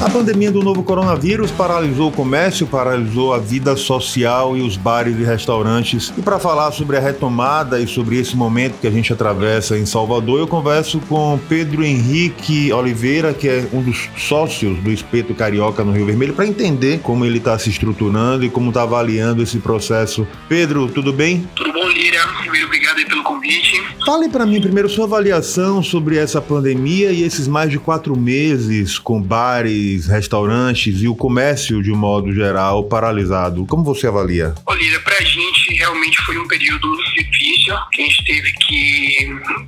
A pandemia do novo coronavírus paralisou o comércio, paralisou a vida social e os bares e restaurantes. E para falar sobre a retomada e sobre esse momento que a gente atravessa em Salvador, eu converso com Pedro Henrique Oliveira, que é um dos sócios do Espeto Carioca no Rio Vermelho, para entender como ele está se estruturando e como está avaliando esse processo. Pedro, tudo bem? Tudo bom, Líria. Primeiro, obrigado aí pelo convite. Fale para mim primeiro sua avaliação sobre essa pandemia e esses mais de quatro meses com bares restaurantes e o comércio de um modo geral paralisado. Como você avalia? Olha, para a gente realmente foi um período difícil, que a gente teve que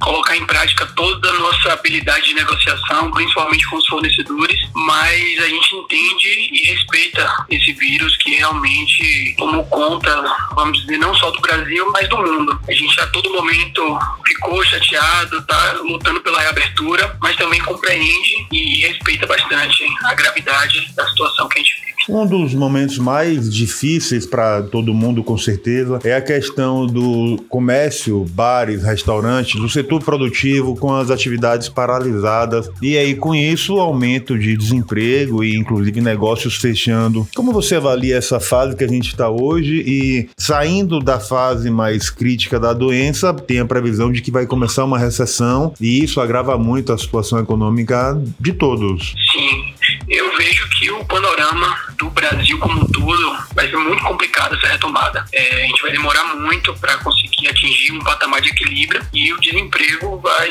colocar em prática toda a nossa habilidade de negociação, principalmente com os fornecedores, mas a gente entende e respeita esse vírus que realmente tomou conta, vamos dizer, não só do Brasil, mas do mundo. A gente a todo momento ficou chateado, tá lutando pela reabertura, mas também compreende e respeita bastante a gravidade da situação que a gente vive. Um dos momentos mais difíceis para todo mundo, com certeza, é a questão do comércio, bares, restaurantes, do setor produtivo com as atividades paralisadas e aí com isso o aumento de desemprego e inclusive negócios fechando. Como você avalia essa fase que a gente está hoje e saindo da fase mais crítica da doença, tem a previsão de que vai começar uma recessão e isso agrava muito a situação econômica de todos. Sim, eu vejo que o panorama do Brasil como um todo vai ser muito complicado essa retomada. É, a gente vai demorar muito para conseguir atingir um patamar de equilíbrio e o desemprego vai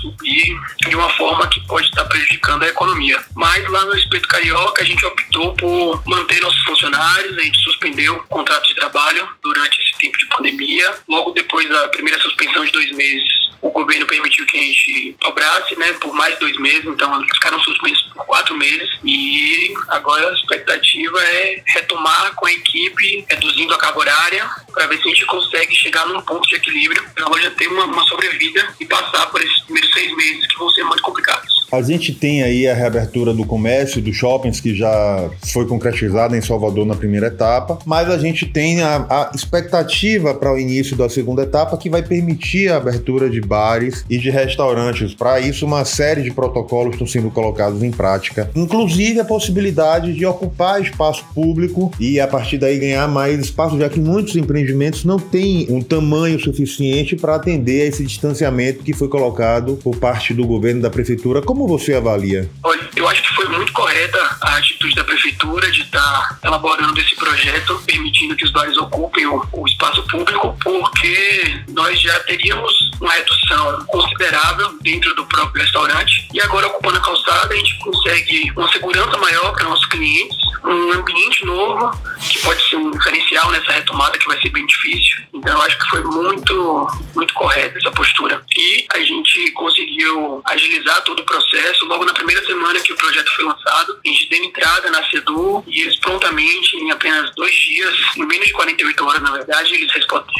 subir de uma forma que pode estar prejudicando a economia. Mas lá no Espeto Carioca a gente optou por manter nossos funcionários, a gente suspendeu o contrato de trabalho durante esse tempo de pandemia. Logo depois da primeira suspensão de dois meses, o governo permitiu que a gente dobrasse, né, por mais dois meses, então ficaram suspensos por quatro meses e agora a expectativa é retomar com a equipe, reduzindo a carga horária, para ver se a gente consegue chegar num ponto de equilíbrio para loja ter uma, uma sobrevida e passar por esses primeiros seis meses que vão ser muito complicados. A gente tem aí a reabertura do comércio, dos shoppings, que já foi concretizada em Salvador na primeira etapa, mas a gente tem a, a expectativa para o início da segunda etapa que vai permitir a abertura de bares e de restaurantes. Para isso, uma série de protocolos estão sendo colocados em prática, inclusive a possibilidade de ocupar espaço público e a partir daí ganhar mais espaço, já que muitos empreendimentos não têm um tamanho suficiente para atender a esse distanciamento que foi colocado por parte do governo da prefeitura. Como você avalia? Olha, eu acho foi muito correta a atitude da prefeitura de estar tá elaborando esse projeto, permitindo que os bares ocupem o, o espaço público, porque nós já teríamos uma redução considerável dentro do próprio restaurante e agora ocupando a calçada a gente consegue uma segurança maior para nossos clientes, um ambiente novo que pode ser um diferencial nessa retomada que vai ser bem difícil. Então acho que foi muito muito correta essa postura. E a gente conseguiu agilizar todo o processo. Logo na primeira semana que o foi lançado, a gente deu entrada na CEDU e eles prontamente, em apenas dois dias, em menos de 48 horas, na verdade, eles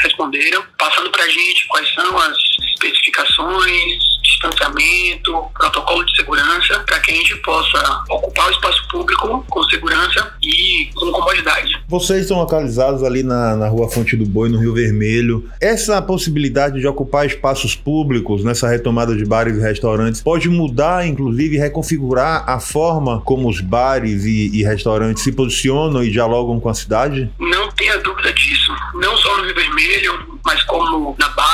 responderam, passando para a gente quais são as especificações, distanciamento, protocolo de segurança, para que a gente possa ocupar o espaço público com segurança e com comodidade. Vocês estão localizados ali na, na Rua Fonte do Boi, no Rio Vermelho. Essa possibilidade de ocupar espaços públicos nessa retomada de bares e restaurantes pode mudar, inclusive, reconfigurar a forma como os bares e, e restaurantes se posicionam e dialogam com a cidade? Não tenha dúvida disso. Não só no Rio Vermelho, mas como na Barra,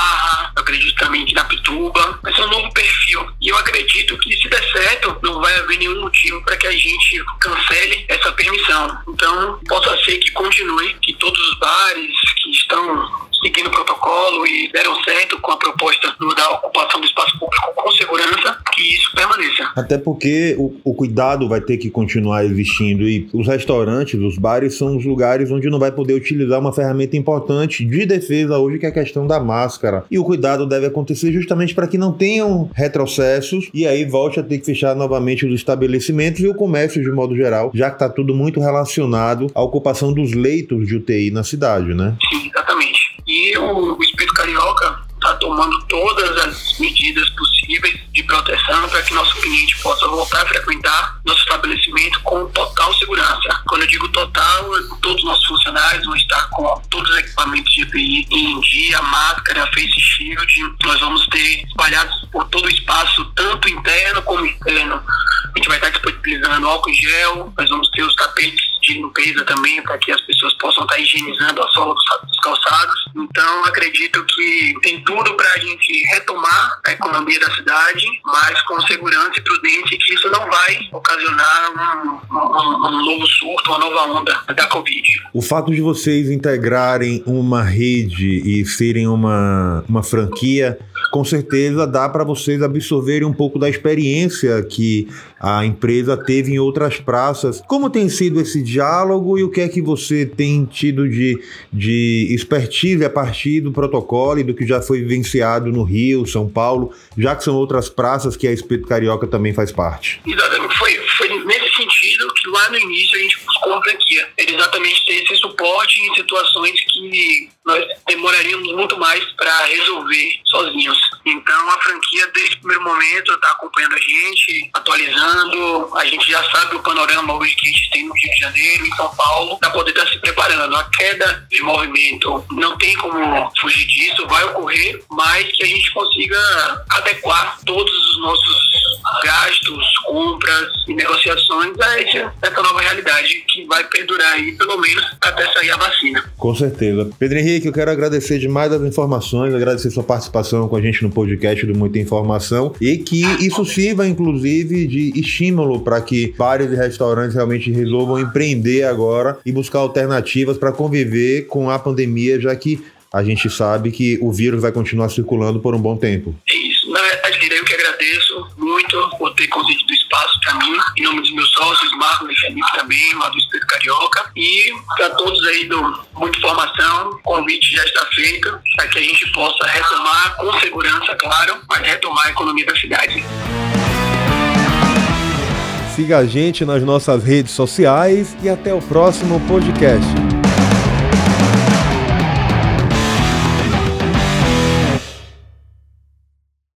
também Pituba. Vai ser um novo perfil. E eu acredito que se der certo, não vai haver nenhum motivo para que a gente cancele essa permissão. Então, possa ser que continue, que todos os bares que estão seguindo o protocolo e deram certo com a proposta da ocupação do espaço público com segurança, que isso permaneça. Até porque o, o cuidado vai ter que continuar existindo e os restaurantes, os bares são os lugares onde não vai poder utilizar uma ferramenta importante de defesa hoje, que é a questão da máscara. E o cuidado deve acontecer justamente para que não tenham retrocessos e aí volte a ter que fechar novamente os estabelecimentos e o comércio de modo geral, já que está tudo muito relacionado à ocupação dos leitos de UTI na cidade, né? Sim, o, Espírito Carioca está tomando todas as medidas possíveis de proteção para que nosso cliente possa voltar a frequentar nosso estabelecimento com total segurança. Quando eu digo total, todos os nossos funcionários vão estar com todos os equipamentos de EPI em dia, máscara, face shield. Nós vamos ter espalhados por todo o espaço, tanto interno como externo. A gente vai estar utilizando álcool gel, nós vamos ter os tapetes de limpeza também para que as pessoas possam estar higienizando a sola dos calçados. Então, acredito que tem tudo para a gente retomar a economia da cidade, mas com segurança e prudência, que isso não vai ocasionar um, um, um novo surto, uma nova onda da Covid. O fato de vocês integrarem uma rede e serem uma, uma franquia com certeza dá para vocês absorverem um pouco da experiência que a empresa teve em outras praças. Como tem sido esse diálogo e o que é que você tem tido de, de expertise a partir do protocolo e do que já foi vivenciado no Rio, São Paulo, já que são outras praças que a Espeto Carioca também faz parte? Exatamente. Foi, foi nesse sentido que lá no início a gente buscou a franquia. Exatamente ter esse suporte em situações que nós demoraríamos muito mais para resolver sozinhos. Então a franquia, desde o primeiro momento, está acompanhando a gente, atualizando. A gente já sabe o panorama hoje que a gente tem no Rio de Janeiro, em São Paulo, para poder estar tá se preparando. A queda de movimento não tem como fugir disso, vai ocorrer, mas que a gente consiga adequar todos os nossos gastos, compras e negociações a essa nova realidade que vai perdurar aí pelo menos até sair a vacina. Com certeza. Pedro Henrique, eu quero agradecer demais as informações, agradecer sua participação com a gente no podcast do Muita Informação e que isso sirva, inclusive, de estímulo para que bares e restaurantes realmente resolvam empreender agora e buscar alternativas para conviver com a pandemia, já que a gente sabe que o vírus vai continuar circulando por um bom tempo. É isso. Na verdade, eu que agradeço muito por ter concedido espaço em nome dos meus sócios, Marcos e Felipe também, lá do Espírito Carioca. E para todos aí do Muita Informação, o convite já está feito para que a gente possa retomar, com segurança, claro, mas retomar a economia da cidade. Siga a gente nas nossas redes sociais e até o próximo podcast.